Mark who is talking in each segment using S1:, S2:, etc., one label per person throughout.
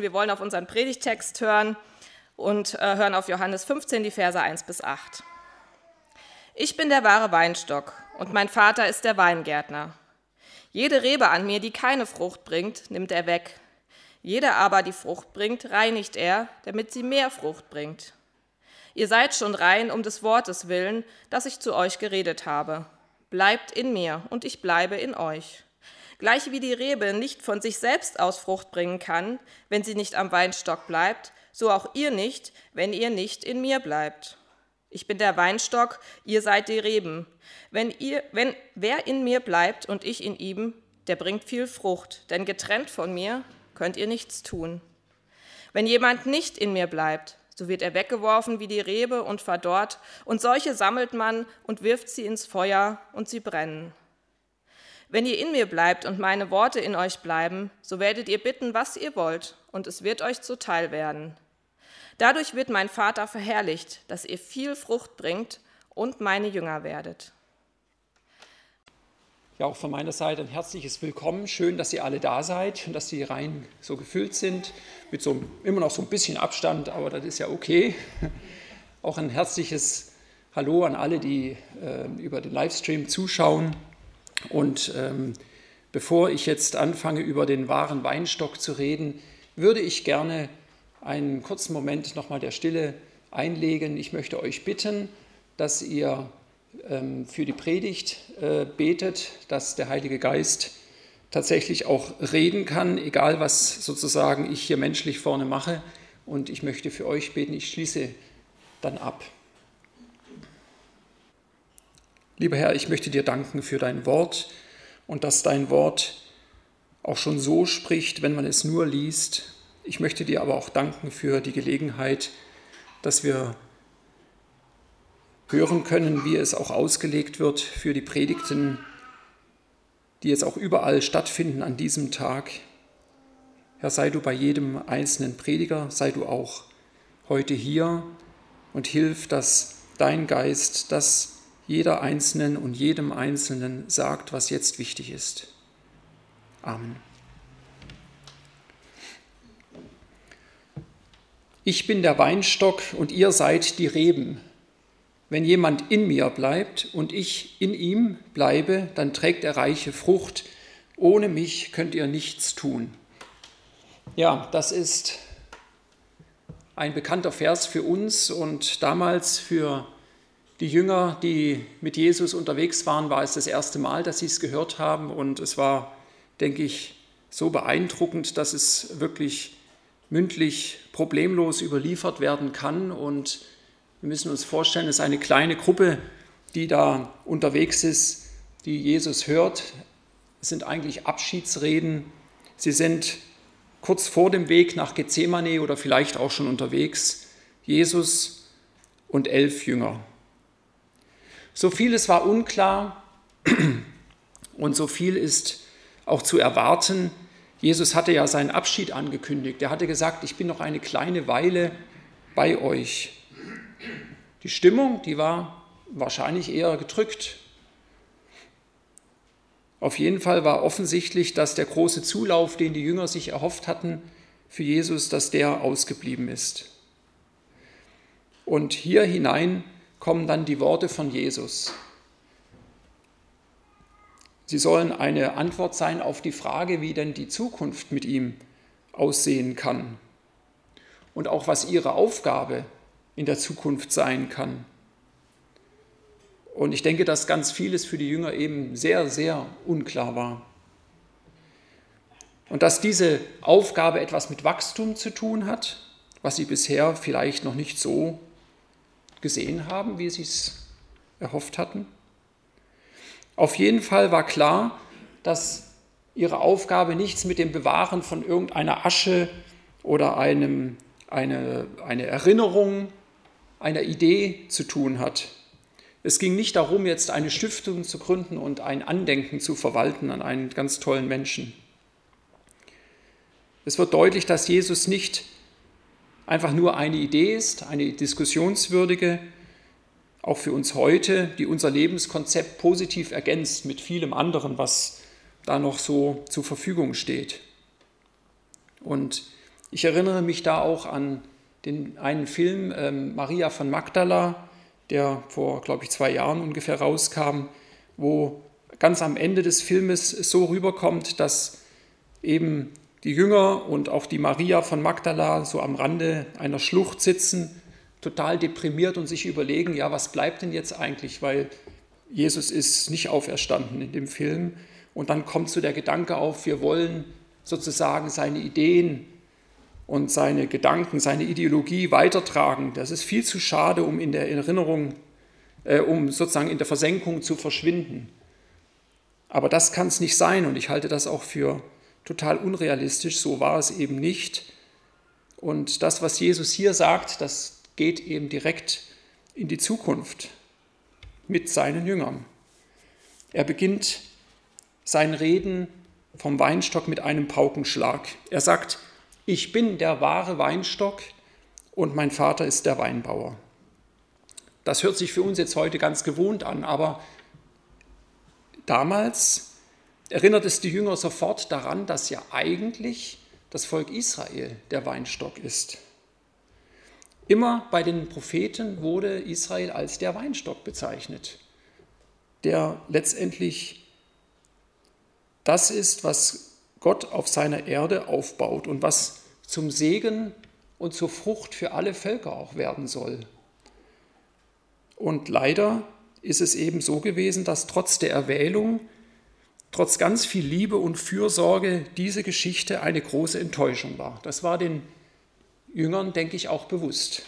S1: Wir wollen auf unseren Predigtext hören und äh, hören auf Johannes 15, die Verse 1 bis 8. Ich bin der wahre Weinstock und mein Vater ist der Weingärtner. Jede Rebe an mir, die keine Frucht bringt, nimmt er weg. Jede aber, die Frucht bringt, reinigt er, damit sie mehr Frucht bringt. Ihr seid schon rein um des Wortes willen, das ich zu euch geredet habe. Bleibt in mir und ich bleibe in euch. Gleich wie die Rebe nicht von sich selbst aus Frucht bringen kann, wenn sie nicht am Weinstock bleibt, so auch ihr nicht, wenn ihr nicht in mir bleibt. Ich bin der Weinstock, ihr seid die Reben. Wenn ihr, wenn wer in mir bleibt und ich in ihm, der bringt viel Frucht, denn getrennt von mir könnt ihr nichts tun. Wenn jemand nicht in mir bleibt, so wird er weggeworfen wie die Rebe und verdorrt, und solche sammelt man und wirft sie ins Feuer und sie brennen. Wenn ihr in mir bleibt und meine Worte in euch bleiben, so werdet ihr bitten, was ihr wollt, und es wird euch zuteil werden. Dadurch wird mein Vater verherrlicht, dass ihr viel Frucht bringt und meine Jünger werdet.
S2: Ja, auch von meiner Seite ein herzliches Willkommen. Schön, dass ihr alle da seid und dass die Reihen so gefüllt sind. Mit so immer noch so ein bisschen Abstand, aber das ist ja okay. Auch ein herzliches Hallo an alle, die äh, über den Livestream zuschauen. Und ähm, bevor ich jetzt anfange, über den wahren Weinstock zu reden, würde ich gerne einen kurzen Moment nochmal der Stille einlegen. Ich möchte euch bitten, dass ihr ähm, für die Predigt äh, betet, dass der Heilige Geist tatsächlich auch reden kann, egal was sozusagen ich hier menschlich vorne mache. Und ich möchte für euch beten, ich schließe dann ab. Lieber Herr, ich möchte dir danken für dein Wort und dass dein Wort auch schon so spricht, wenn man es nur liest. Ich möchte dir aber auch danken für die Gelegenheit, dass wir hören können, wie es auch ausgelegt wird für die Predigten, die jetzt auch überall stattfinden an diesem Tag. Herr, sei du bei jedem einzelnen Prediger, sei du auch heute hier und hilf, dass dein Geist das jeder Einzelnen und jedem Einzelnen sagt, was jetzt wichtig ist. Amen. Ich bin der Weinstock und ihr seid die Reben. Wenn jemand in mir bleibt und ich in ihm bleibe, dann trägt er reiche Frucht. Ohne mich könnt ihr nichts tun. Ja, das ist ein bekannter Vers für uns und damals für die Jünger, die mit Jesus unterwegs waren, war es das erste Mal, dass sie es gehört haben. Und es war, denke ich, so beeindruckend, dass es wirklich mündlich problemlos überliefert werden kann. Und wir müssen uns vorstellen, es ist eine kleine Gruppe, die da unterwegs ist, die Jesus hört. Es sind eigentlich Abschiedsreden. Sie sind kurz vor dem Weg nach Gethsemane oder vielleicht auch schon unterwegs. Jesus und elf Jünger. So vieles war unklar und so viel ist auch zu erwarten. Jesus hatte ja seinen Abschied angekündigt. Er hatte gesagt, ich bin noch eine kleine Weile bei euch. Die Stimmung, die war wahrscheinlich eher gedrückt. Auf jeden Fall war offensichtlich, dass der große Zulauf, den die Jünger sich erhofft hatten für Jesus, dass der ausgeblieben ist. Und hier hinein kommen dann die Worte von Jesus. Sie sollen eine Antwort sein auf die Frage, wie denn die Zukunft mit ihm aussehen kann und auch was ihre Aufgabe in der Zukunft sein kann. Und ich denke, dass ganz vieles für die Jünger eben sehr, sehr unklar war. Und dass diese Aufgabe etwas mit Wachstum zu tun hat, was sie bisher vielleicht noch nicht so gesehen haben, wie sie es erhofft hatten? Auf jeden Fall war klar, dass ihre Aufgabe nichts mit dem Bewahren von irgendeiner Asche oder einem, eine, eine Erinnerung, einer Idee zu tun hat. Es ging nicht darum, jetzt eine Stiftung zu gründen und ein Andenken zu verwalten an einen ganz tollen Menschen. Es wird deutlich, dass Jesus nicht einfach nur eine Idee ist, eine diskussionswürdige, auch für uns heute, die unser Lebenskonzept positiv ergänzt mit vielem anderen, was da noch so zur Verfügung steht. Und Ich erinnere mich da auch an den einen Film ähm, Maria von Magdala, der vor, glaube ich, zwei Jahren ungefähr rauskam, wo ganz am Ende des Filmes so rüberkommt, dass eben die Jünger und auch die Maria von Magdala so am Rande einer Schlucht sitzen, total deprimiert und sich überlegen, ja, was bleibt denn jetzt eigentlich, weil Jesus ist nicht auferstanden in dem Film. Und dann kommt so der Gedanke auf, wir wollen sozusagen seine Ideen und seine Gedanken, seine Ideologie weitertragen. Das ist viel zu schade, um in der Erinnerung, äh, um sozusagen in der Versenkung zu verschwinden. Aber das kann es nicht sein und ich halte das auch für total unrealistisch. So war es eben nicht. Und das, was Jesus hier sagt, das geht eben direkt in die Zukunft mit seinen Jüngern. Er beginnt sein Reden vom Weinstock mit einem Paukenschlag. Er sagt, ich bin der wahre Weinstock und mein Vater ist der Weinbauer. Das hört sich für uns jetzt heute ganz gewohnt an, aber damals erinnert es die Jünger sofort daran, dass ja eigentlich das Volk Israel der Weinstock ist. Immer bei den Propheten wurde Israel als der Weinstock bezeichnet, der letztendlich das ist, was Gott auf seiner Erde aufbaut und was zum Segen und zur Frucht für alle Völker auch werden soll. Und leider ist es eben so gewesen, dass trotz der Erwählung, trotz ganz viel Liebe und Fürsorge diese Geschichte eine große Enttäuschung war. Das war den Jüngern, denke ich, auch bewusst.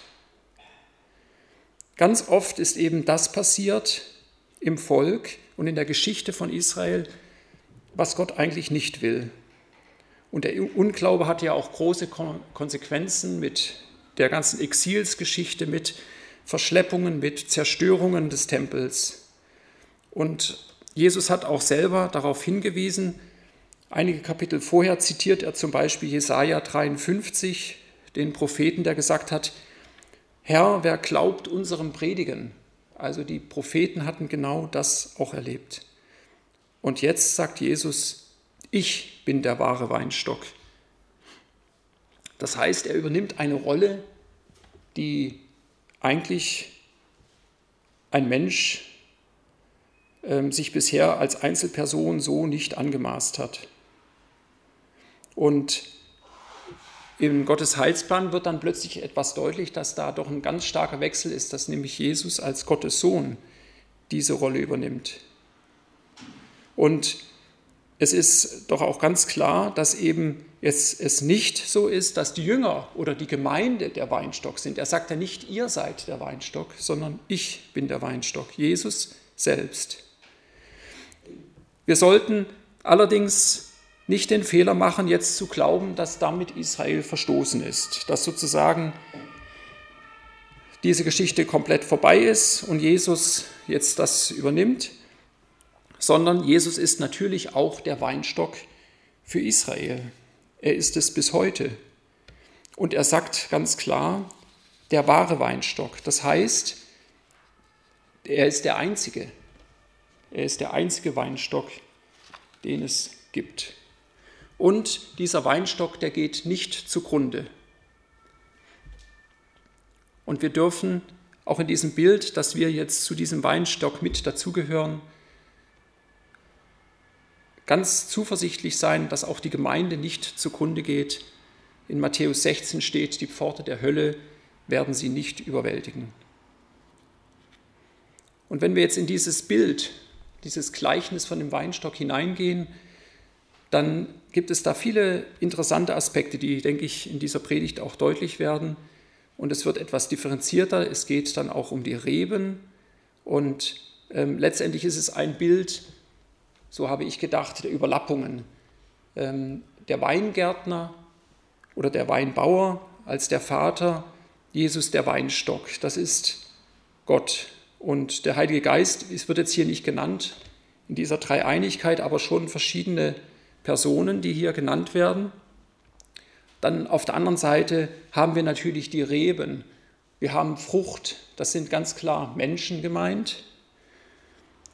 S2: Ganz oft ist eben das passiert im Volk und in der Geschichte von Israel, was Gott eigentlich nicht will. Und der Unglaube hat ja auch große Konsequenzen mit der ganzen Exilsgeschichte, mit Verschleppungen, mit Zerstörungen des Tempels. Und Jesus hat auch selber darauf hingewiesen, einige Kapitel vorher zitiert er zum Beispiel Jesaja 53, den Propheten, der gesagt hat: Herr, wer glaubt unserem Predigen? Also die Propheten hatten genau das auch erlebt. Und jetzt sagt Jesus, ich bin der wahre Weinstock. Das heißt, er übernimmt eine Rolle, die eigentlich ein Mensch sich bisher als Einzelperson so nicht angemaßt hat. Und im Gottes Heilsplan wird dann plötzlich etwas deutlich, dass da doch ein ganz starker Wechsel ist, dass nämlich Jesus als Gottes Sohn diese Rolle übernimmt. Und es ist doch auch ganz klar, dass eben jetzt es nicht so ist, dass die Jünger oder die Gemeinde der Weinstock sind. Er sagt ja nicht, ihr seid der Weinstock, sondern ich bin der Weinstock, Jesus selbst. Wir sollten allerdings nicht den Fehler machen, jetzt zu glauben, dass damit Israel verstoßen ist, dass sozusagen diese Geschichte komplett vorbei ist und Jesus jetzt das übernimmt, sondern Jesus ist natürlich auch der Weinstock für Israel. Er ist es bis heute. Und er sagt ganz klar, der wahre Weinstock. Das heißt, er ist der einzige. Er ist der einzige Weinstock, den es gibt. Und dieser Weinstock, der geht nicht zugrunde. Und wir dürfen auch in diesem Bild, dass wir jetzt zu diesem Weinstock mit dazugehören, ganz zuversichtlich sein, dass auch die Gemeinde nicht zugrunde geht. In Matthäus 16 steht, die Pforte der Hölle werden sie nicht überwältigen. Und wenn wir jetzt in dieses Bild, dieses Gleichnis von dem Weinstock hineingehen, dann gibt es da viele interessante Aspekte, die, denke ich, in dieser Predigt auch deutlich werden. Und es wird etwas differenzierter. Es geht dann auch um die Reben. Und ähm, letztendlich ist es ein Bild, so habe ich gedacht, der Überlappungen. Ähm, der Weingärtner oder der Weinbauer als der Vater, Jesus der Weinstock. Das ist Gott. Und der Heilige Geist, es wird jetzt hier nicht genannt in dieser Dreieinigkeit, aber schon verschiedene Personen, die hier genannt werden. Dann auf der anderen Seite haben wir natürlich die Reben. Wir haben Frucht, das sind ganz klar Menschen gemeint.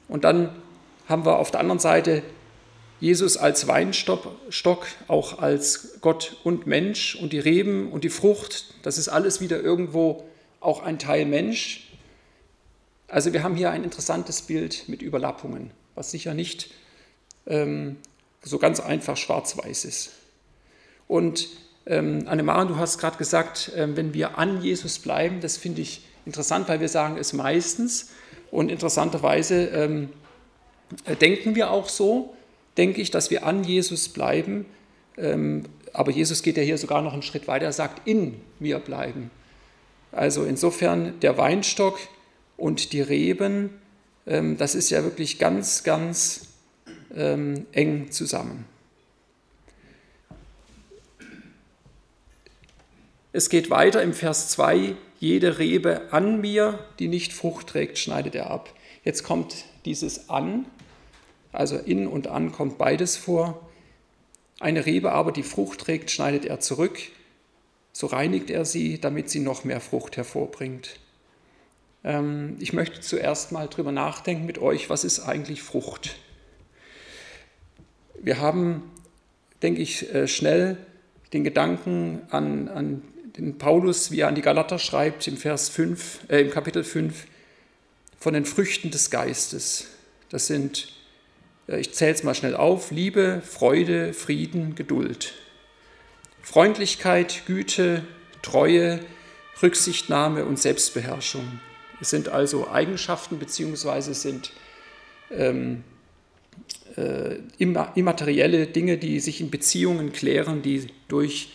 S2: Und dann haben wir auf der anderen Seite Jesus als Weinstock, auch als Gott und Mensch und die Reben und die Frucht, das ist alles wieder irgendwo auch ein Teil Mensch. Also wir haben hier ein interessantes Bild mit Überlappungen, was sicher nicht ähm, so ganz einfach schwarz-weiß ist. Und ähm, Annemaren, du hast gerade gesagt, äh, wenn wir an Jesus bleiben, das finde ich interessant, weil wir sagen es meistens. Und interessanterweise ähm, äh, denken wir auch so, denke ich, dass wir an Jesus bleiben. Ähm, aber Jesus geht ja hier sogar noch einen Schritt weiter, er sagt, in mir bleiben. Also insofern der Weinstock und die Reben, ähm, das ist ja wirklich ganz, ganz ähm, eng zusammen. Es geht weiter im Vers 2, jede Rebe an mir, die nicht Frucht trägt, schneidet er ab. Jetzt kommt dieses an, also in und an kommt beides vor. Eine Rebe aber, die Frucht trägt, schneidet er zurück. So reinigt er sie, damit sie noch mehr Frucht hervorbringt. Ähm, ich möchte zuerst mal drüber nachdenken mit euch, was ist eigentlich Frucht? Wir haben, denke ich, äh, schnell den Gedanken an, an den Paulus, wie er an die Galater schreibt, im, Vers 5, äh, im Kapitel 5, von den Früchten des Geistes. Das sind äh, ich zähle es mal schnell auf, Liebe, Freude, Frieden, Geduld. Freundlichkeit, Güte, Treue, Rücksichtnahme und Selbstbeherrschung. Es sind also Eigenschaften beziehungsweise sind ähm, äh, immaterielle Dinge, die sich in Beziehungen klären, die durch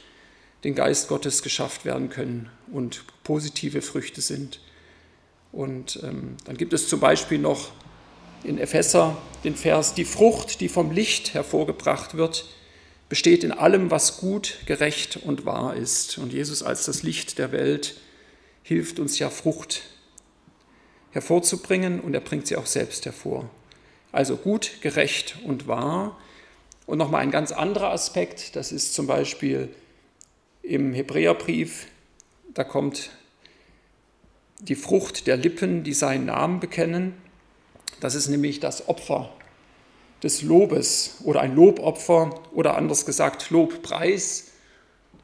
S2: den Geist Gottes geschafft werden können und positive Früchte sind. Und ähm, dann gibt es zum Beispiel noch in Epheser den Vers, die Frucht, die vom Licht hervorgebracht wird, besteht in allem, was gut, gerecht und wahr ist. Und Jesus als das Licht der Welt hilft uns ja Frucht hervorzubringen und er bringt sie auch selbst hervor. Also gut, gerecht und wahr. Und nochmal ein ganz anderer Aspekt, das ist zum Beispiel im Hebräerbrief, da kommt die Frucht der Lippen, die seinen Namen bekennen. Das ist nämlich das Opfer des Lobes oder ein Lobopfer oder anders gesagt Lobpreis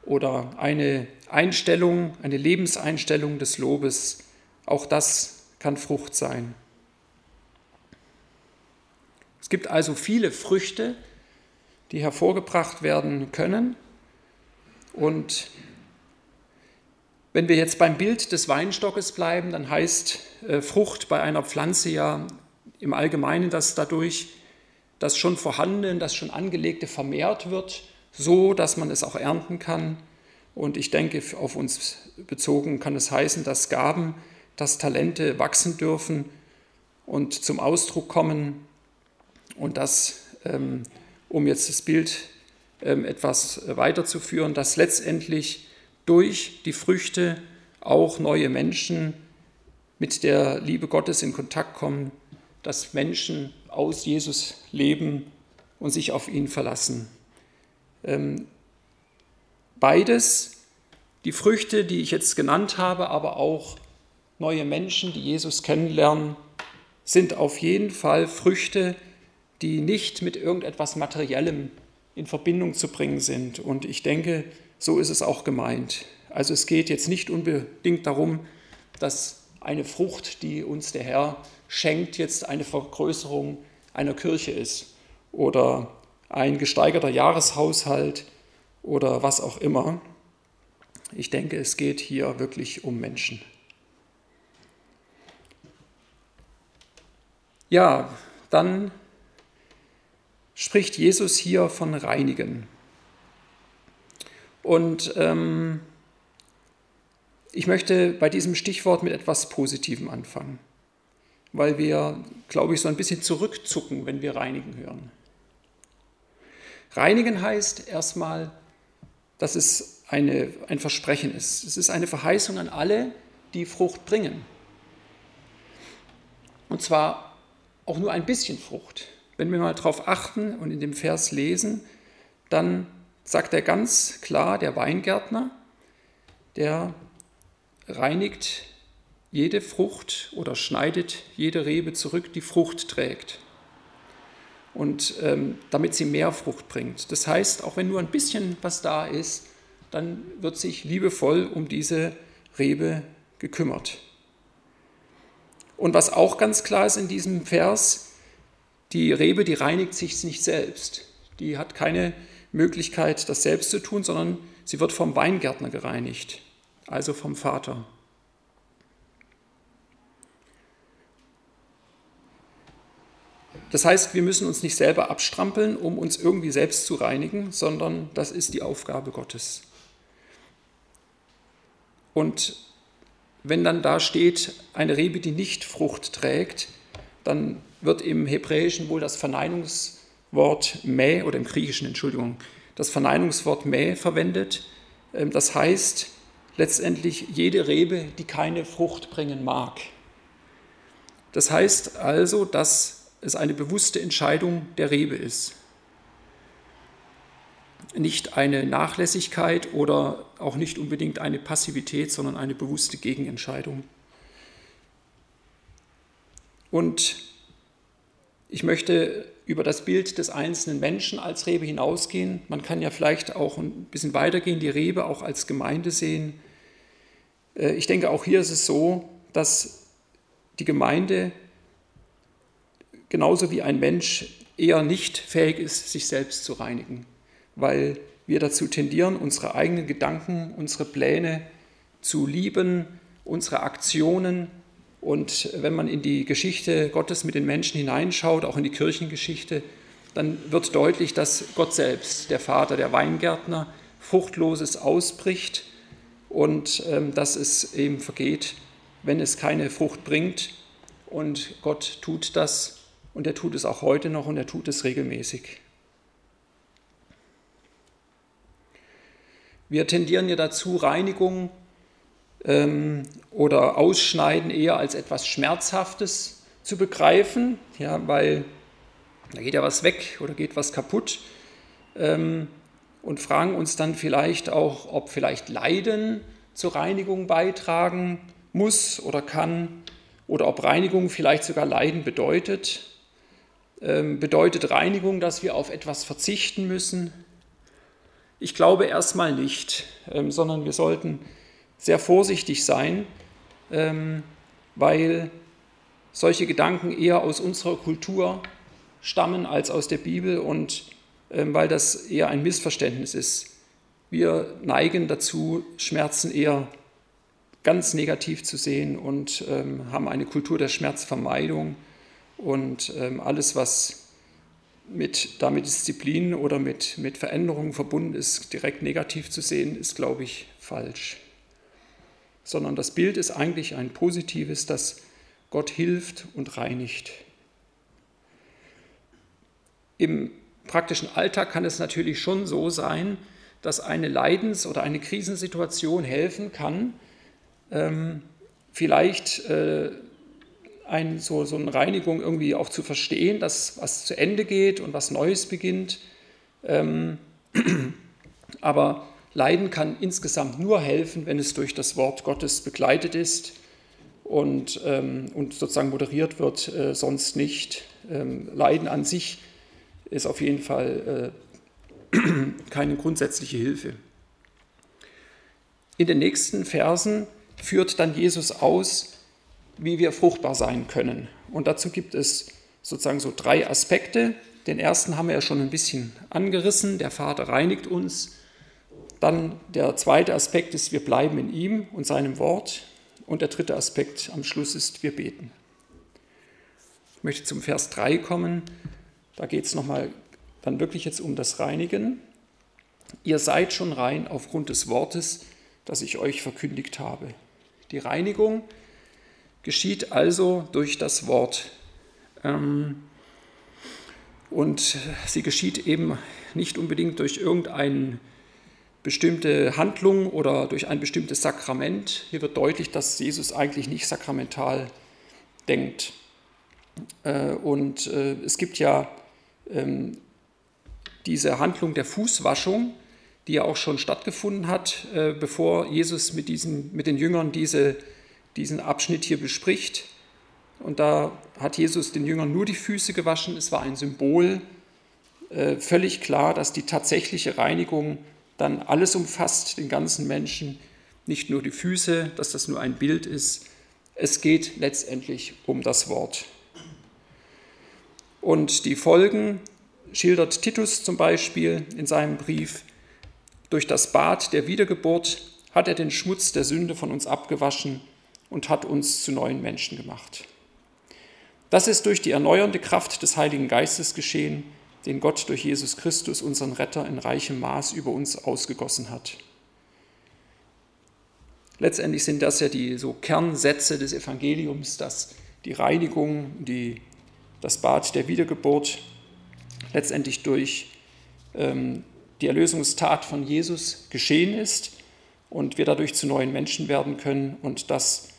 S2: oder eine Einstellung, eine Lebenseinstellung des Lobes. Auch das kann Frucht sein. Es gibt also viele Früchte, die hervorgebracht werden können. Und wenn wir jetzt beim Bild des Weinstockes bleiben, dann heißt äh, Frucht bei einer Pflanze ja im Allgemeinen, dass dadurch das schon Vorhandene, das schon Angelegte vermehrt wird, so dass man es auch ernten kann. Und ich denke, auf uns bezogen kann es heißen, dass Gaben, dass Talente wachsen dürfen und zum Ausdruck kommen. Und das, ähm, um jetzt das Bild ähm, etwas weiterzuführen, dass letztendlich durch die Früchte auch neue Menschen mit der Liebe Gottes in Kontakt kommen, dass Menschen aus Jesus leben und sich auf ihn verlassen. Ähm, beides, die Früchte, die ich jetzt genannt habe, aber auch neue Menschen, die Jesus kennenlernen, sind auf jeden Fall Früchte, die nicht mit irgendetwas Materiellem in Verbindung zu bringen sind. Und ich denke, so ist es auch gemeint. Also es geht jetzt nicht unbedingt darum, dass eine Frucht, die uns der Herr schenkt, jetzt eine Vergrößerung einer Kirche ist oder ein gesteigerter Jahreshaushalt oder was auch immer. Ich denke, es geht hier wirklich um Menschen. Ja, dann spricht Jesus hier von Reinigen. Und ähm, ich möchte bei diesem Stichwort mit etwas Positivem anfangen weil wir, glaube ich, so ein bisschen zurückzucken, wenn wir reinigen hören. Reinigen heißt erstmal, dass es eine, ein Versprechen ist. Es ist eine Verheißung an alle, die Frucht bringen. Und zwar auch nur ein bisschen Frucht. Wenn wir mal darauf achten und in dem Vers lesen, dann sagt er ganz klar, der Weingärtner, der reinigt jede Frucht oder schneidet jede Rebe zurück, die Frucht trägt. und ähm, damit sie mehr Frucht bringt. Das heißt, auch wenn nur ein bisschen was da ist, dann wird sich liebevoll um diese Rebe gekümmert. Und was auch ganz klar ist in diesem Vers, die Rebe, die reinigt sich nicht selbst. Die hat keine Möglichkeit, das selbst zu tun, sondern sie wird vom Weingärtner gereinigt, also vom Vater. Das heißt, wir müssen uns nicht selber abstrampeln, um uns irgendwie selbst zu reinigen, sondern das ist die Aufgabe Gottes. Und wenn dann da steht, eine Rebe, die nicht Frucht trägt, dann wird im Hebräischen wohl das Verneinungswort Mäh oder im Griechischen, Entschuldigung, das Verneinungswort Mäh verwendet. Ähm, das heißt letztendlich jede Rebe, die keine Frucht bringen mag. Das heißt also, dass es eine bewusste Entscheidung der Rebe ist. Nicht eine Nachlässigkeit oder auch nicht unbedingt eine Passivität, sondern eine bewusste Gegenentscheidung. Und ich möchte über das Bild des einzelnen Menschen als Rebe hinausgehen. Man kann ja vielleicht auch ein bisschen weitergehen, die Rebe auch als Gemeinde sehen. Äh, ich denke, auch hier ist es so, dass die Gemeinde genauso wie ein Mensch eher nicht fähig ist, sich selbst zu reinigen, weil wir dazu tendieren, unsere eigenen Gedanken, unsere Pläne zu lieben, unsere Aktionen und wenn man in die Geschichte Gottes mit den Menschen hineinschaut, auch in die Kirchengeschichte, dann wird deutlich, dass Gott selbst, der Vater, der Weingärtner, Fruchtloses ausbricht und ähm, dass es eben vergeht, wenn es keine Frucht bringt. Und Gott tut das und er tut es auch heute noch und er tut es regelmäßig. Wir tendieren ja dazu, Reinigung ähm, oder Ausschneiden eher als etwas Schmerzhaftes zu begreifen, ja, weil da geht ja was weg oder geht was kaputt ähm, und fragen uns dann vielleicht auch, ob vielleicht Leiden zur Reinigung beitragen muss oder kann oder ob Reinigung vielleicht sogar Leiden bedeutet. Ähm, bedeutet Reinigung, dass wir auf etwas verzichten müssen? Ich glaube erstmal nicht, ähm, sondern wir sollten sehr vorsichtig sein, ähm, weil solche Gedanken eher aus unserer Kultur stammen als aus der Bibel und ähm, weil das eher ein Missverständnis ist. Wir neigen dazu, Schmerzen eher ganz negativ zu sehen und ähm, haben eine Kultur der Schmerzvermeidung und alles, was mit, damit Disziplin oder mit, mit Veränderungen verbunden ist, direkt negativ zu sehen, ist, glaube ich, falsch sondern das Bild ist eigentlich ein positives, dass Gott hilft und reinigt. Im praktischen Alltag kann es natürlich schon so sein, dass eine Leidens- oder eine Krisensituation helfen kann, ähm, vielleicht äh, ein, so, so eine Reinigung irgendwie auch zu verstehen, dass was zu Ende geht und was Neues beginnt. Ähm, aber Leiden kann insgesamt nur helfen, wenn es durch das Wort Gottes begleitet ist und, ähm, und sozusagen moderiert wird, äh, sonst nicht. Ähm, Leiden an sich ist auf jeden Fall äh, keine grundsätzliche Hilfe. In den nächsten Versen führt dann Jesus aus, wie wir fruchtbar sein können. Und dazu gibt es sozusagen so drei Aspekte. Den ersten haben wir ja schon ein bisschen angerissen. Der Vater reinigt uns. Dann der zweite Aspekt ist, wir bleiben in ihm und seinem Wort. Und der dritte Aspekt am Schluss ist, wir beten. Ich möchte zum Vers 3 kommen. Da geht es nochmal dann wirklich jetzt um das Reinigen. Ihr seid schon rein aufgrund des Wortes, das ich euch verkündigt habe. Die Reinigung geschieht also durch das Wort. Ähm, und sie geschieht eben nicht unbedingt durch irgendeinen bestimmte Handlung oder durch ein bestimmtes Sakrament. Hier wird deutlich, dass Jesus eigentlich nicht sakramental denkt. Äh, und äh, es gibt ja ähm, diese Handlung der Fußwaschung, die ja auch schon stattgefunden hat, äh, bevor Jesus mit, diesen, mit den Jüngern diese, diesen Abschnitt hier bespricht. Und da hat Jesus den Jüngern nur die Füße gewaschen. Es war ein Symbol äh, völlig klar, dass die tatsächliche Reinigung dann alles umfasst, den ganzen Menschen, nicht nur die Füße, dass das nur ein Bild ist. Es geht letztendlich um das Wort. Und die Folgen schildert Titus zum Beispiel in seinem Brief. Durch das Bad der Wiedergeburt hat er den Schmutz der Sünde von uns abgewaschen und hat uns zu neuen Menschen gemacht. Das ist durch die erneuernde Kraft des Heiligen Geistes geschehen, den Gott durch Jesus Christus, unseren Retter, in reichem Maß über uns ausgegossen hat. Letztendlich sind das ja die so Kernsätze des Evangeliums, dass die Reinigung, die, das Bad der Wiedergeburt letztendlich durch ähm, die Erlösungstat von Jesus geschehen ist und wir dadurch zu neuen Menschen werden können und dass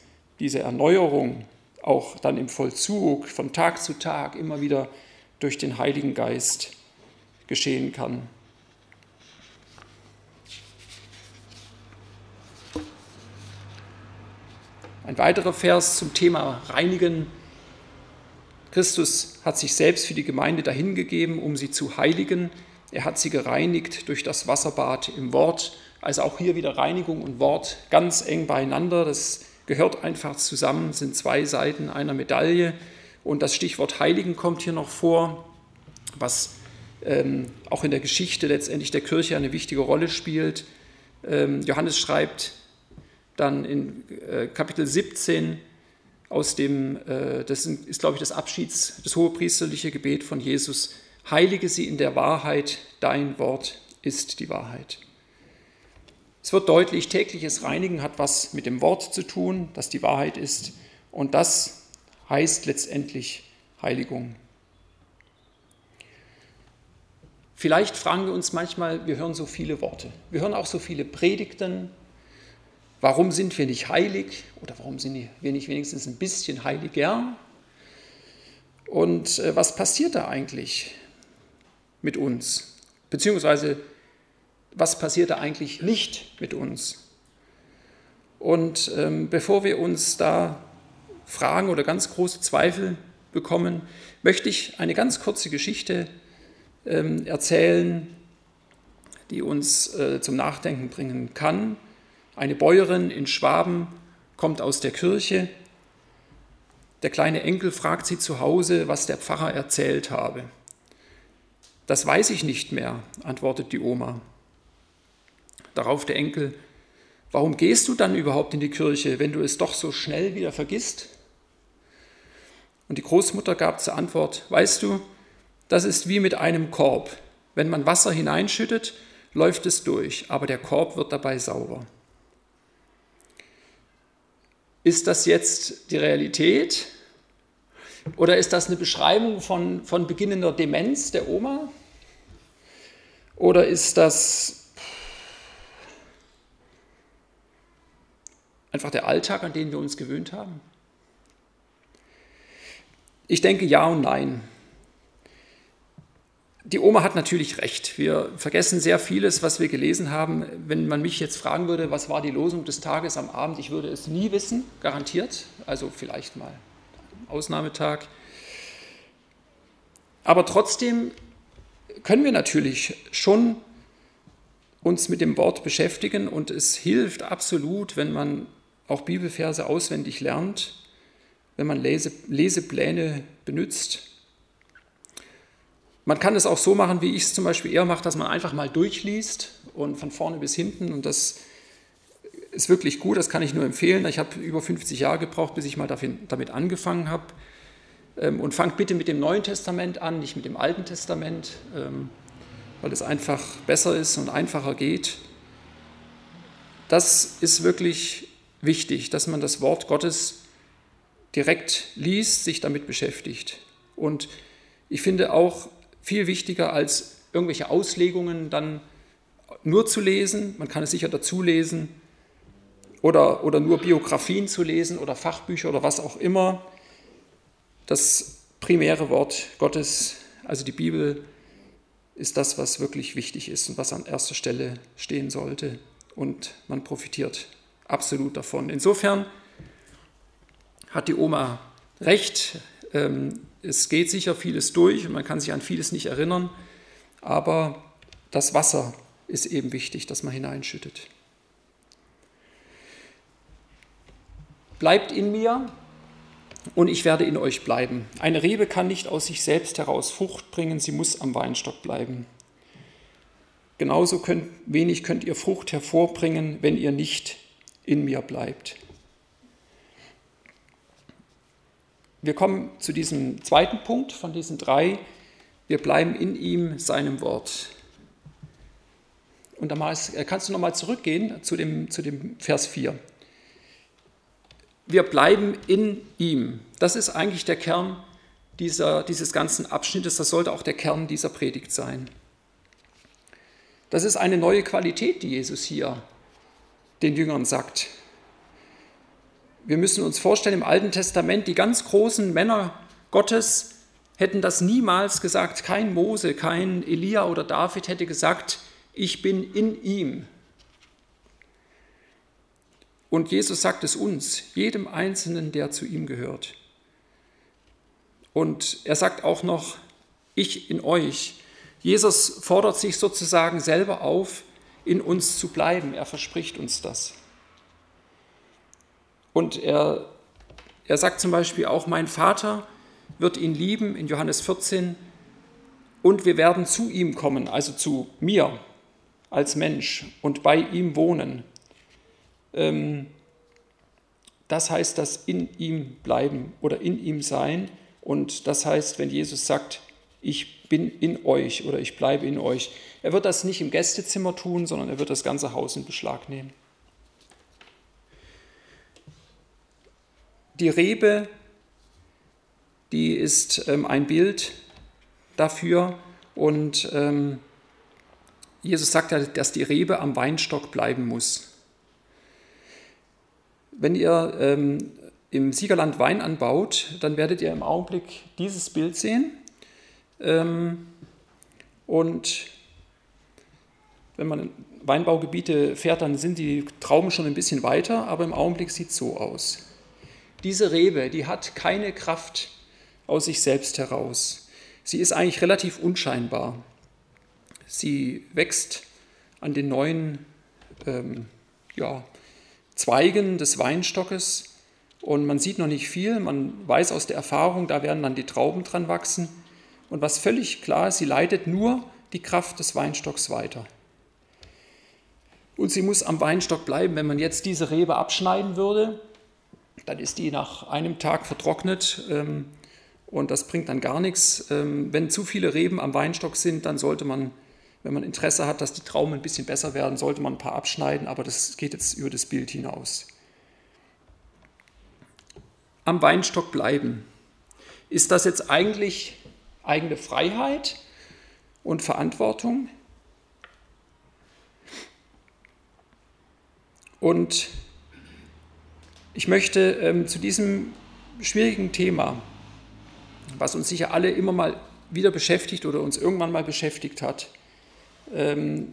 S2: diese Erneuerung auch dann im Vollzug von Tag zu Tag immer wieder durch den Heiligen Geist geschehen kann. Ein weiterer Vers zum Thema Reinigen. Christus hat sich selbst für die Gemeinde dahingegeben, um sie zu heiligen. Er hat sie gereinigt durch das Wasserbad im Wort. Also auch hier wieder Reinigung und Wort ganz eng beieinander. Das gehört einfach zusammen, sind zwei Seiten einer Medaille. Und das Stichwort Heiligen kommt hier noch vor, was ähm, auch in der Geschichte letztendlich der Kirche eine wichtige Rolle spielt. Ähm, Johannes schreibt dann in äh, Kapitel 17 aus dem, äh, das ist, glaube ich, das Abschieds, das hohepriesterliche Gebet von Jesus, heilige sie in der Wahrheit, dein Wort ist die Wahrheit. Es wird deutlich, tägliches Reinigen hat was mit dem Wort zu tun, das die Wahrheit ist, und das heißt letztendlich Heiligung. Vielleicht fragen wir uns manchmal, wir hören so viele Worte, wir hören auch so viele Predigten, Warum sind wir nicht heilig oder warum sind wir nicht wenigstens ein bisschen heiliger? Und äh, was passiert da eigentlich mit uns? Beziehungsweise, was passiert da eigentlich nicht mit uns? Und ähm, bevor wir uns da Fragen oder ganz große Zweifel bekommen, möchte ich eine ganz kurze Geschichte ähm, erzählen, die uns äh, zum Nachdenken bringen kann eine Bäuerin in Schwaben kommt aus der Kirche. Der kleine Enkel fragt sie zu Hause, was der Pfarrer erzählt habe. Das weiß ich nicht mehr, antwortet die Oma. Darauf der Enkel, warum gehst du dann überhaupt in die Kirche, wenn du es doch so schnell wieder vergisst? Und die Großmutter gab zur Antwort, weißt du, das ist wie mit einem Korb. Wenn man Wasser hineinschüttet, läuft es durch, aber der Korb wird dabei sauber. Ist das jetzt die Realität? Oder ist das eine Beschreibung von, von beginnender Demenz der Oma? Oder ist das einfach der Alltag, an den wir uns gewöhnt haben? Ich denke ja und nein die Oma hat natürlich recht. Wir vergessen sehr vieles, was wir gelesen haben. Wenn man mich jetzt fragen würde, was war die Losung des Tages am Abend, ich würde es nie wissen, garantiert. Also vielleicht mal Ausnahmetag. Aber trotzdem können wir natürlich schon uns mit dem Wort beschäftigen und es hilft absolut, wenn man auch Bibelverse auswendig lernt, wenn man Lese, Lesepläne benutzt man kann es auch so machen, wie ich es zum Beispiel eher mache, dass man einfach mal durchliest und von vorne bis hinten und das ist wirklich gut, das kann ich nur empfehlen. Ich habe über 50 Jahre gebraucht, bis ich mal damit angefangen habe. Ähm, und fangt bitte mit dem Neuen Testament an, nicht mit dem Alten Testament, ähm, weil es einfach besser ist und einfacher geht. Das ist wirklich wichtig, dass man das Wort Gottes direkt liest, sich damit beschäftigt. Und ich finde auch, viel wichtiger als irgendwelche Auslegungen dann nur zu lesen. Man kann es sicher dazu lesen oder, oder nur Biografien zu lesen oder Fachbücher oder was auch immer. Das primäre Wort Gottes, also die Bibel, ist das, was wirklich wichtig ist und was an erster Stelle stehen sollte. Und man profitiert absolut davon. Insofern hat die Oma recht. Ähm, es geht sicher vieles durch und man kann sich an vieles nicht erinnern. aber das Wasser ist eben wichtig, dass man hineinschüttet. Bleibt in mir und ich werde in euch bleiben. Eine Rebe kann nicht aus sich selbst heraus Frucht bringen, sie muss am Weinstock bleiben. Genauso könnt, wenig könnt ihr Frucht hervorbringen, wenn ihr nicht in mir bleibt. Wir kommen zu diesem zweiten Punkt von diesen drei. Wir bleiben in ihm, seinem Wort. Und äh, kannst du nochmal zurückgehen zu dem, zu dem Vers 4. Wir bleiben in ihm. Das ist eigentlich der Kern dieser, dieses ganzen Abschnittes. Das sollte auch der Kern dieser Predigt sein. Das ist eine neue Qualität, die Jesus hier den Jüngern sagt. Wir müssen uns vorstellen, im Alten Testament, die ganz großen Männer Gottes hätten das niemals gesagt. Kein Mose, kein Elia oder David hätte gesagt, ich bin in ihm. Und Jesus sagt es uns, jedem Einzelnen, der zu ihm gehört. Und er sagt auch noch, ich in euch. Jesus fordert sich sozusagen selber auf, in uns zu bleiben. Er verspricht uns das. Und er, er sagt zum Beispiel auch, mein Vater wird ihn lieben in Johannes 14 und wir werden zu ihm kommen, also zu mir als Mensch und bei ihm wohnen. Ähm, das heißt, das in ihm bleiben oder in ihm sein. Und das heißt, wenn Jesus sagt, ich bin in euch oder ich bleibe in euch. Er wird das nicht im Gästezimmer tun, sondern er wird das ganze Haus in Beschlag nehmen. Die Rebe, die ist ähm, ein Bild dafür und ähm, Jesus sagt ja, dass die Rebe am Weinstock bleiben muss. Wenn ihr ähm, im Siegerland Wein anbaut, dann werdet ihr im Augenblick dieses Bild sehen. Ähm, und wenn man in Weinbaugebiete fährt, dann sind die Trauben schon ein bisschen weiter, aber im Augenblick sieht es so aus. Diese Rebe, die hat keine Kraft aus sich selbst heraus. Sie ist eigentlich relativ unscheinbar. Sie wächst an den neuen ähm, ja, Zweigen des Weinstockes und man sieht noch nicht viel. Man weiß aus der Erfahrung, da werden dann die Trauben dran wachsen. Und was völlig klar ist, sie leitet nur die Kraft des Weinstocks weiter. Und sie muss am Weinstock bleiben. Wenn man jetzt diese Rebe abschneiden würde, dann ist die nach einem Tag vertrocknet ähm, und das bringt dann gar nichts. Ähm, wenn zu viele Reben am Weinstock sind, dann sollte man, wenn man Interesse hat, dass die Trauben ein bisschen besser werden, sollte man ein paar abschneiden, aber das geht jetzt über das Bild hinaus. Am Weinstock bleiben. Ist das jetzt eigentlich eigene Freiheit und Verantwortung. Und ich möchte ähm, zu diesem schwierigen Thema, was uns sicher alle immer mal wieder beschäftigt oder uns irgendwann mal beschäftigt hat, ähm,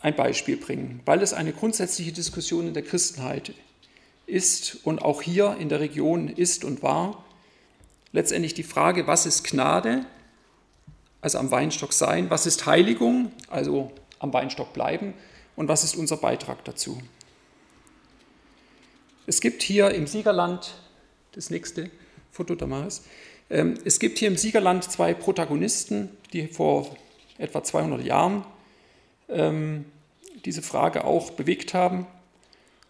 S2: ein Beispiel bringen, weil es eine grundsätzliche Diskussion in der Christenheit ist und auch hier in der Region ist und war letztendlich die Frage, was ist Gnade, also am Weinstock sein, was ist Heiligung, also am Weinstock bleiben. Und was ist unser Beitrag dazu. Es gibt hier im Siegerland, das nächste Foto Damaris, ähm, es gibt hier im Siegerland zwei Protagonisten, die vor etwa 200 Jahren ähm, diese Frage auch bewegt haben.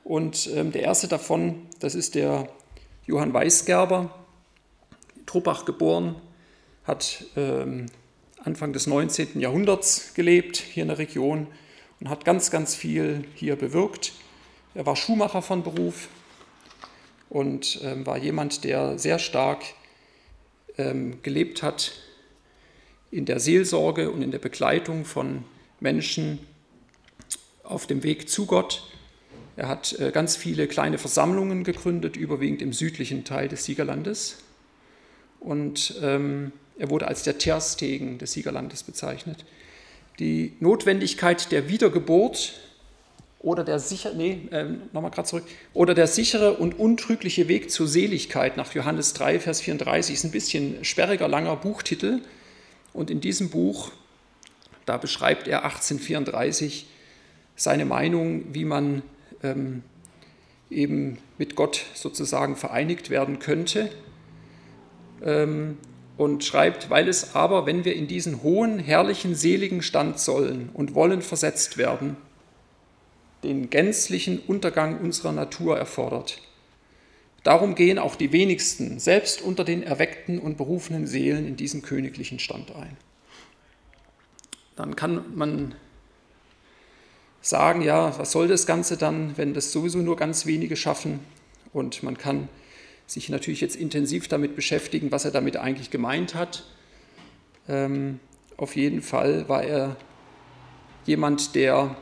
S2: Und ähm, der erste davon, das ist der Johann Weisgerber, Truppach geboren, hat ähm, Anfang des 19. Jahrhunderts gelebt hier in der Region und hat ganz, ganz viel hier bewirkt. Er war Schuhmacher von Beruf und ähm, war jemand, der sehr stark ähm, gelebt hat in der Seelsorge und in der Begleitung von Menschen auf dem Weg zu Gott. Er hat äh, ganz viele kleine Versammlungen gegründet, überwiegend im südlichen Teil des Siegerlandes und ähm, er wurde als der Terstegen des Siegerlandes bezeichnet. Die Notwendigkeit der Wiedergeburt oder der sicher, nee, äh, nochmal gerade zurück, oder der sichere und untrügliche Weg zur Seligkeit nach Johannes 3, Vers 34 ist ein bisschen sperriger, langer Buchtitel. Und in diesem Buch Da beschreibt er 1834 seine Meinung, wie man ähm, eben mit Gott sozusagen vereinigt werden könnte. Ähm, und schreibt, weil es aber, wenn wir in diesen hohen, herrlichen, seligen Stand sollen und wollen versetzt werden, den gänzlichen Untergang unserer Natur erfordert. Darum gehen auch die wenigsten, selbst unter den erweckten und berufenen Seelen, in diesen königlichen Stand ein. Dann kann man sagen, ja, was soll das Ganze dann, wenn das sowieso nur ganz wenige schaffen? Und man kann sich natürlich jetzt intensiv damit beschäftigen, was er damit eigentlich gemeint hat. Ähm, auf jeden Fall war er jemand, der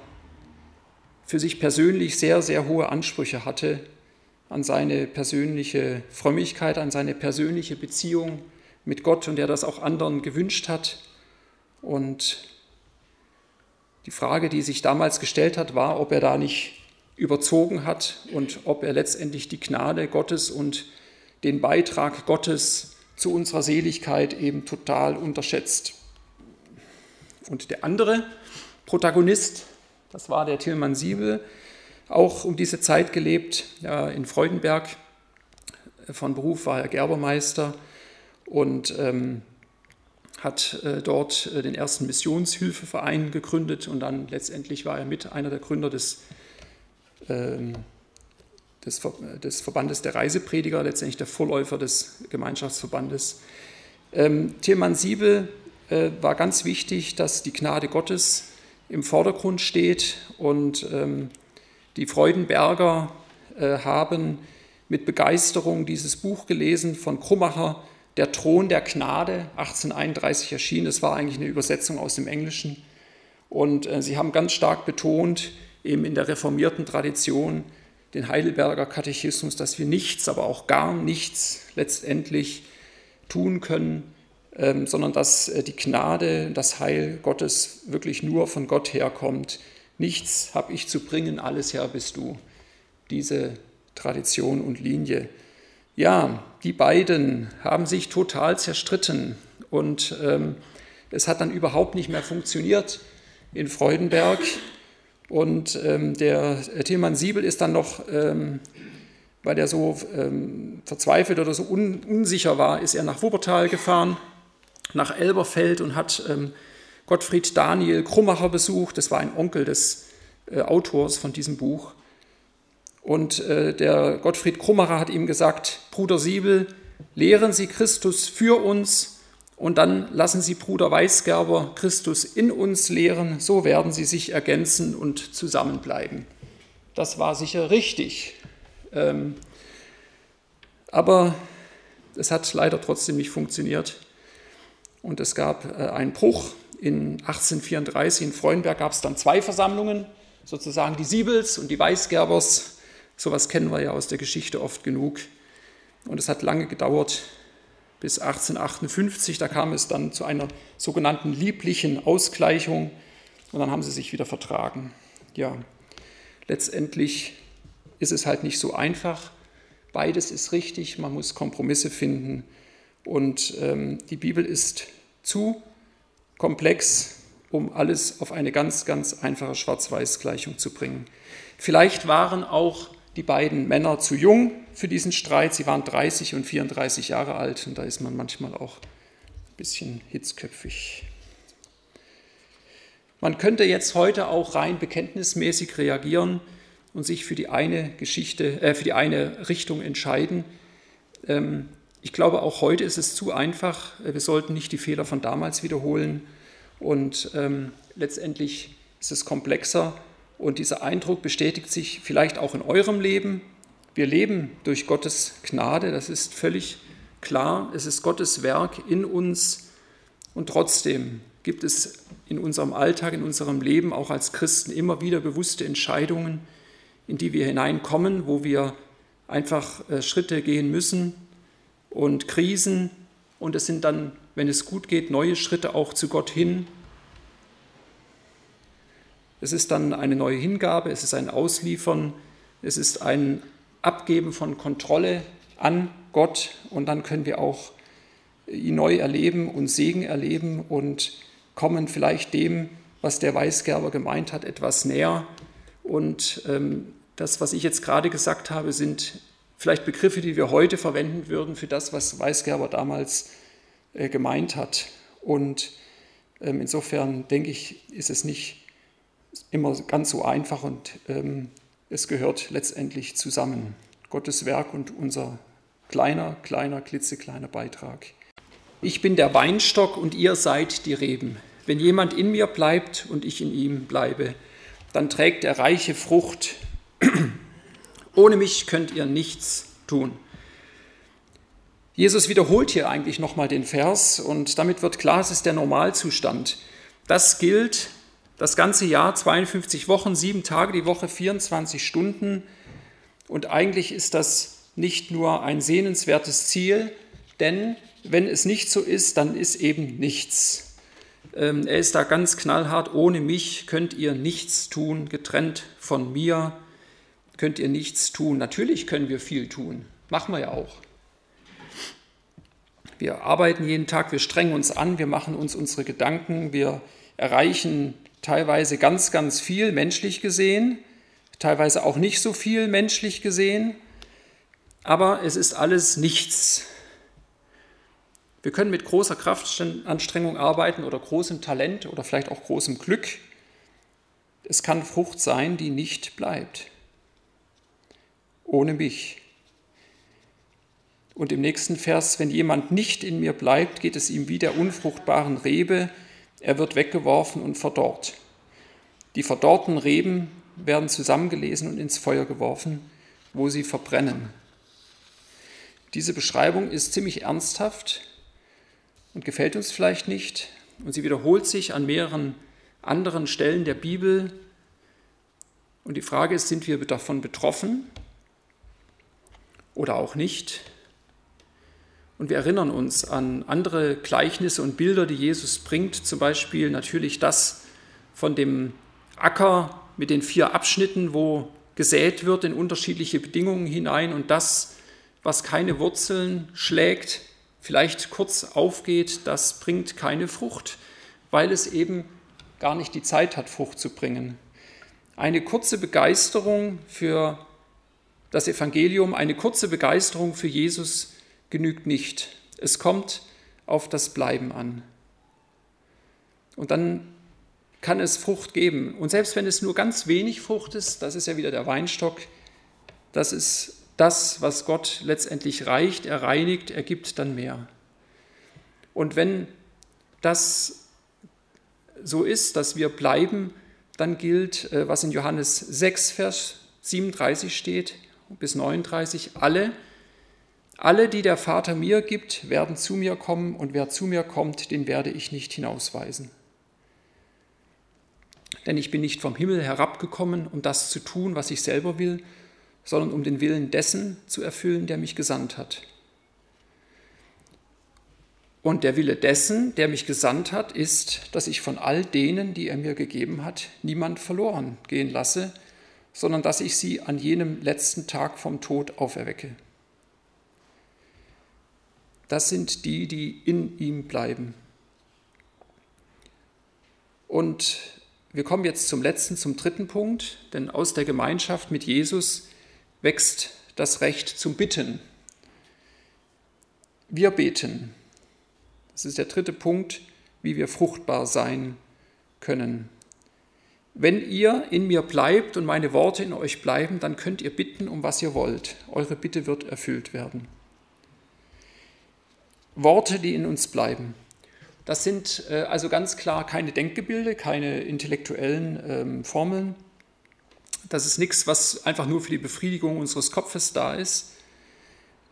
S2: für sich persönlich sehr, sehr hohe Ansprüche hatte an seine persönliche Frömmigkeit, an seine persönliche Beziehung mit Gott und der das auch anderen gewünscht hat. Und die Frage, die sich damals gestellt hat, war, ob er da nicht überzogen hat und ob er letztendlich die Gnade Gottes und den Beitrag Gottes zu unserer Seligkeit eben total unterschätzt. Und der andere Protagonist, das war der Tilman Siebel, auch um diese Zeit gelebt, in Freudenberg. Von Beruf war er Gerbermeister und ähm, hat äh, dort äh, den ersten Missionshilfeverein gegründet und dann letztendlich war er mit einer der Gründer des, des, des, Verbandes der Reiseprediger, letztendlich der Vorläufer des Gemeinschaftsverbandes. Ähm, Tilman Siebel äh, war ganz wichtig, dass die Gnade Gottes im Vordergrund steht und ähm, die Freudenberger äh, haben mit Begeisterung dieses Buch gelesen von Krummacher, Der Thron der Gnade, 1831 erschienen. Es war eigentlich eine Übersetzung aus dem Englischen. Und äh, sie haben ganz stark betont, eben in der reformierten Tradition, den Heidelberger Katechismus, dass wir nichts, aber auch gar nichts letztendlich tun können, ähm, sondern dass äh, die Gnade, das Heil Gottes wirklich nur von Gott herkommt. Nichts habe ich zu bringen, alles Herr bist du. Diese Tradition und Linie. Ja, die beiden haben sich total zerstritten und ähm, es hat dann überhaupt nicht mehr funktioniert in Freudenberg. Und ähm, der Tilman Siebel ist dann noch, ähm, weil er so ähm, verzweifelt oder so un unsicher war, ist er nach Wuppertal gefahren nach Elberfeld und hat ähm, Gottfried Daniel Krummacher besucht. Das war ein Onkel des äh, Autors von diesem Buch. Und äh, der Gottfried Krummacher hat ihm gesagt, Bruder Siebel, lehren Sie Christus für uns und dann lassen Sie Bruder Weisgerber Christus in uns lehren, so werden sie sich ergänzen und zusammenbleiben. Das war sicher richtig. Ähm, aber es hat leider trotzdem nicht funktioniert. Und es gab äh, einen Bruch. In 1834 in Freudenberg gab es dann zwei Versammlungen, sozusagen die Siebels und die Weißgerbers. Sowas kennen wir ja aus der Geschichte oft genug. Und es hat lange gedauert, bis 1858. Da kam es dann zu einer sogenannten lieblichen Ausgleichung und dann haben sie sich wieder vertragen. Ja, letztendlich ist es halt nicht so einfach. Beides ist richtig, man muss Kompromisse finden. Und ähm, die Bibel ist zu komplex, um alles auf eine ganz, ganz einfache Schwarz-Weiß-Gleichung zu bringen. Vielleicht waren auch die beiden Männer zu jung für diesen Streit. Sie waren 30 und 34 Jahre alt und da ist man manchmal auch ein bisschen hitzköpfig. Man könnte jetzt heute auch rein bekenntnismäßig reagieren und sich für die eine Geschichte, äh, für die eine Richtung entscheiden. Ähm, ich glaube, auch heute ist es zu einfach. Wir sollten nicht die Fehler von damals wiederholen. Und ähm, letztendlich ist es komplexer. Und dieser Eindruck bestätigt sich vielleicht auch in eurem Leben. Wir leben durch Gottes Gnade, das ist völlig klar. Es ist Gottes Werk in uns. Und trotzdem gibt es in unserem Alltag, in unserem Leben, auch als Christen, immer wieder bewusste Entscheidungen, in die wir hineinkommen, wo wir einfach äh, Schritte gehen müssen, und Krisen und es sind dann, wenn es gut geht, neue Schritte auch zu Gott hin. Es ist dann eine neue Hingabe, es ist ein Ausliefern, es ist ein Abgeben von Kontrolle an Gott und dann können wir auch ihn neu erleben und Segen erleben und kommen vielleicht dem, was der Weißgerber gemeint hat, etwas näher. Und ähm, das, was ich jetzt gerade gesagt habe, sind vielleicht Begriffe, die wir heute verwenden würden für das, was Weißgerber damals äh, gemeint hat. Und ähm, insofern denke ich, ist es nicht immer ganz so einfach und ähm, es gehört letztendlich zusammen. Gottes Werk und unser kleiner, kleiner, klitzekleiner Beitrag. Ich bin der Weinstock und ihr seid die Reben. Wenn jemand in mir bleibt und ich in ihm bleibe, dann trägt er reiche Frucht. Ohne mich könnt ihr nichts tun. Jesus wiederholt hier eigentlich nochmal den Vers und damit wird klar, es ist der Normalzustand. Das gilt das ganze Jahr, 52 Wochen, sieben Tage die Woche, 24 Stunden. Und eigentlich ist das nicht nur ein sehnenswertes Ziel, denn wenn es nicht so ist, dann ist eben nichts. Ähm, er ist da ganz knallhart, ohne mich könnt ihr nichts tun, getrennt von mir könnt ihr nichts tun. Natürlich können wir viel tun, machen wir ja auch. Wir arbeiten jeden Tag, wir strengen uns an, wir machen uns unsere Gedanken, wir erreichen teilweise ganz, ganz viel menschlich gesehen, teilweise auch nicht so viel menschlich gesehen, aber es ist alles nichts. Wir können mit großer Kraftanstrengung arbeiten oder großem Talent oder vielleicht auch großem Glück. Es kann Frucht sein, die nicht bleibt. Ohne mich. Und im nächsten Vers, wenn jemand nicht in mir bleibt, geht es ihm wie der unfruchtbaren Rebe, er wird weggeworfen und verdorrt. Die verdorrten Reben werden zusammengelesen und ins Feuer geworfen, wo sie verbrennen. Diese Beschreibung ist ziemlich ernsthaft und gefällt uns vielleicht nicht. Und sie wiederholt sich an mehreren anderen Stellen der Bibel. Und die Frage ist, sind wir davon betroffen oder auch nicht? Und wir erinnern uns an andere Gleichnisse und Bilder, die Jesus bringt, zum Beispiel natürlich das von dem Acker mit den vier Abschnitten, wo gesät wird in unterschiedliche Bedingungen hinein und das, was keine Wurzeln schlägt, vielleicht kurz aufgeht, das bringt keine Frucht, weil es eben gar nicht die Zeit hat, Frucht zu bringen. Eine kurze Begeisterung für das Evangelium, eine kurze Begeisterung für Jesus genügt nicht. Es kommt auf das Bleiben an. Und dann kann es Frucht geben. Und selbst wenn es nur ganz wenig Frucht ist, das ist ja wieder der Weinstock, das ist das, was Gott letztendlich reicht. Er reinigt, er gibt dann mehr. Und wenn das so ist, dass wir bleiben, dann gilt, äh, was in Johannes 6, Vers 37 steht bis 39, alle, alle, die der Vater mir gibt, werden zu mir kommen, und wer zu mir kommt, den werde ich nicht hinausweisen. Denn ich bin nicht vom Himmel herabgekommen, um das zu tun, was ich selber will, sondern um den Willen dessen zu erfüllen, der mich gesandt hat. Und der Wille dessen, der mich gesandt hat, ist, dass ich von all denen, die er mir gegeben hat, niemand verloren gehen lasse, sondern dass ich sie an jenem letzten Tag vom Tod auferwecke das sind die, die in ihm bleiben. Und wir kommen jetzt zum letzten, zum dritten Punkt, denn aus der Gemeinschaft mit Jesus wächst das Recht zum Bitten. Wir beten. Das ist der dritte Punkt, wie wir fruchtbar sein können. Wenn ihr in mir bleibt und meine Worte in euch bleiben, dann könnt ihr bitten, um was ihr wollt. Eure Bitte wird erfüllt werden. Worte, die in uns bleiben. Das sind äh, also ganz klar keine Denkgebilde, keine intellektuellen ähm, Formeln. Das ist nichts, was einfach nur für die Befriedigung unseres Kopfes da ist.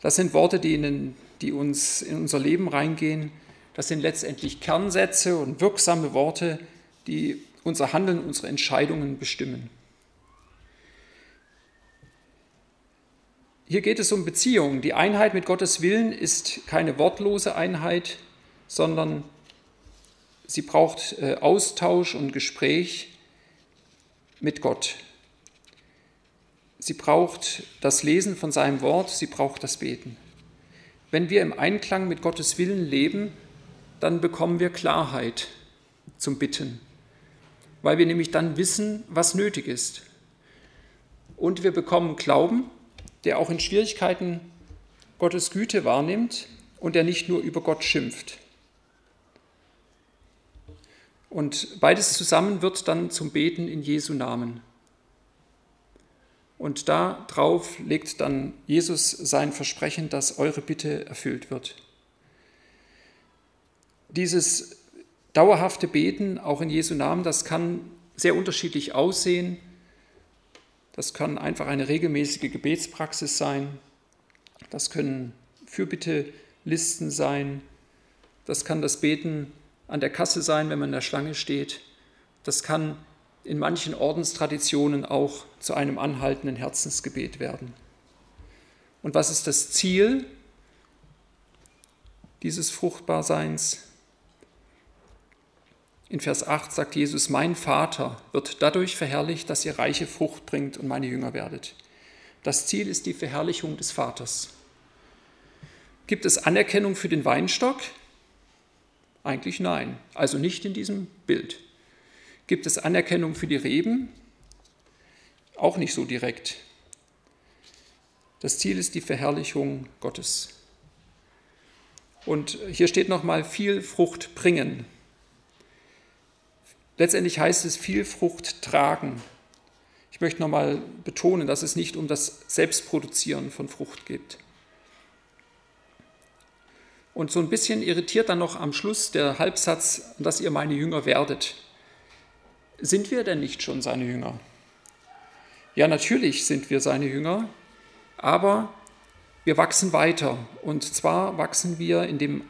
S2: Das sind Worte, die, in, die uns in unser Leben reingehen. Das sind letztendlich Kernsätze und wirksame Worte, die unser Handeln, unsere Entscheidungen bestimmen. Hier geht es um Beziehungen. Die Einheit mit Gottes Willen ist keine wortlose Einheit, sondern sie braucht äh, Austausch und Gespräch mit Gott. Sie braucht das Lesen von seinem Wort, sie braucht das Beten. Wenn wir im Einklang mit Gottes Willen leben, dann bekommen wir Klarheit. zum Bitten, weil wir nämlich dann wissen, was nötig ist. Und wir bekommen Glauben, der auch in Schwierigkeiten Gottes Güte wahrnimmt und der nicht nur über Gott schimpft. Und beides zusammen wird dann zum Beten in Jesu Namen. Und darauf legt dann Jesus sein Versprechen, dass eure Bitte erfüllt wird. Dieses dauerhafte Beten, auch in Jesu Namen, das kann sehr unterschiedlich aussehen. Das kann einfach eine regelmäßige Gebetspraxis sein. Das können Fürbittelisten sein. Das kann das Beten an der Kasse sein, wenn man in der Schlange steht. Das kann in manchen Ordenstraditionen auch zu einem anhaltenden Herzensgebet werden. Und was ist das Ziel dieses Fruchtbarseins? In Vers 8 sagt Jesus, mein Vater wird dadurch verherrlicht, dass ihr reiche Frucht bringt und meine Jünger werdet. Das Ziel ist die Verherrlichung des Vaters. Gibt es Anerkennung für den Weinstock? Eigentlich nein, also nicht in diesem Bild. Gibt es Anerkennung für die Reben? Auch nicht so direkt. Das Ziel ist die Verherrlichung Gottes. Und hier steht nochmal viel Frucht bringen. Letztendlich heißt es viel Frucht tragen. Ich möchte nochmal betonen, dass es nicht um das Selbstproduzieren von Frucht geht. Und so ein bisschen irritiert dann noch am Schluss der Halbsatz, dass ihr meine Jünger werdet. Sind wir denn nicht schon seine Jünger? Ja, natürlich sind wir seine Jünger, aber wir wachsen weiter. Und zwar wachsen wir in dem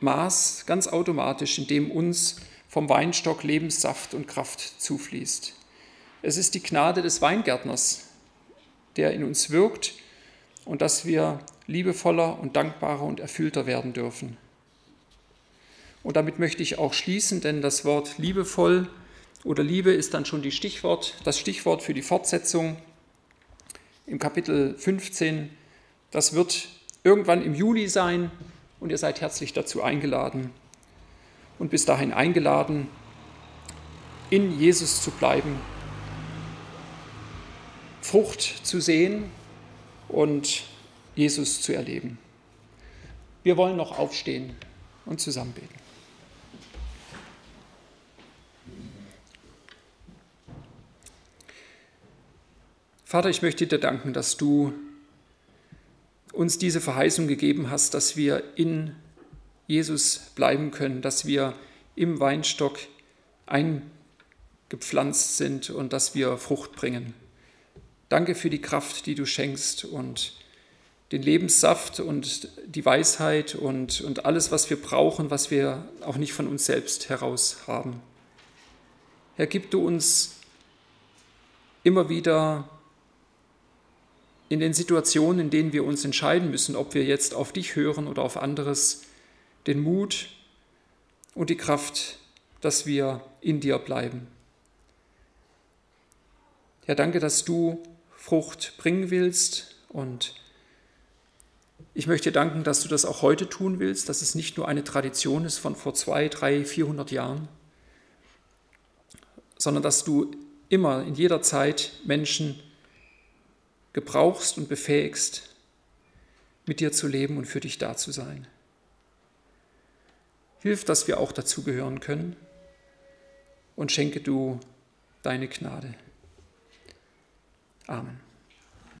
S2: Maß ganz automatisch, in dem uns vom Weinstock Lebenssaft und Kraft zufließt. Es ist die Gnade des Weingärtners, der in uns wirkt und dass wir liebevoller und dankbarer und erfüllter werden dürfen. Und damit möchte ich auch schließen, denn das Wort liebevoll oder Liebe ist dann schon Stichwort, das Stichwort für die Fortsetzung im Kapitel 15. Das wird irgendwann im Juli sein und ihr seid herzlich dazu eingeladen. Und bis dahin eingeladen, in Jesus zu bleiben, Frucht zu sehen und Jesus zu erleben. Wir wollen noch aufstehen und zusammen beten. Vater, ich möchte dir danken, dass du uns diese Verheißung gegeben hast, dass wir in Jesus bleiben können, dass wir im Weinstock eingepflanzt sind und dass wir Frucht bringen. Danke für die Kraft, die du schenkst und den Lebenssaft und die Weisheit und, und alles, was wir brauchen, was wir auch nicht von uns selbst heraus haben. Herr, gib du uns immer wieder in den Situationen, in denen wir uns entscheiden müssen, ob wir jetzt auf dich hören oder auf anderes, den Mut und die Kraft, dass wir in dir bleiben. Ja, danke, dass du Frucht bringen willst und ich möchte danken, dass du das auch heute tun willst, dass es nicht nur eine Tradition ist von vor zwei, drei, vierhundert Jahren, sondern dass du immer in jeder Zeit Menschen gebrauchst und befähigst, mit dir zu leben und für dich da zu sein. Hilf, dass wir auch dazugehören können und schenke du deine Gnade. Amen.